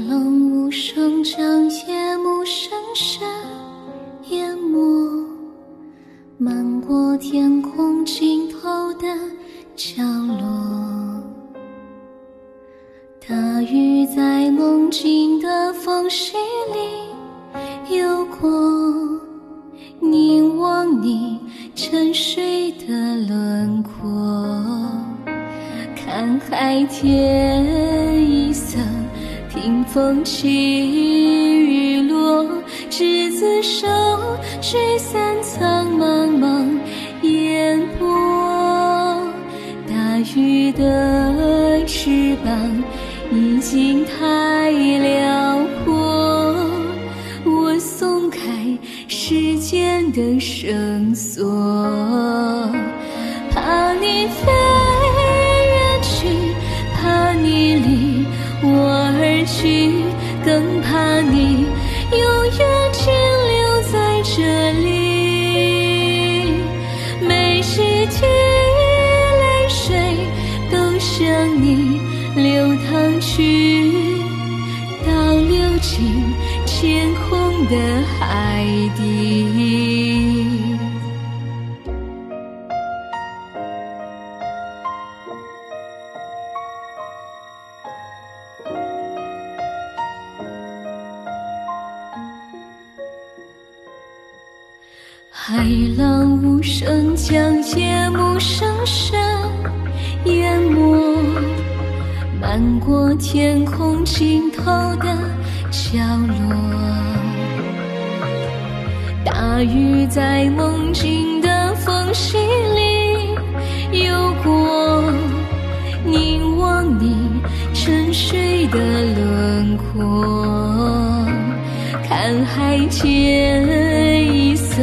龙无声将夜幕深深淹没，漫过天空尽头的角落。大雨在梦境的缝隙里游过，凝望你沉睡的轮廓，看海天。风起雨落，执子手，吹散苍茫茫烟波。大鱼的翅膀已经太辽阔，我松开时间的绳索，怕你飞更怕你永远停留在这里。每一滴泪水都向你流淌去，倒流进天空的海底。海浪无声，将夜幕深深淹没，漫过天空尽头的角落。大雨在梦境的缝隙里游过，凝望你沉睡的轮廓，看海天一色。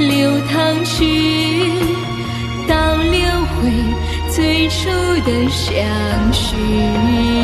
流淌去，倒流回最初的相许。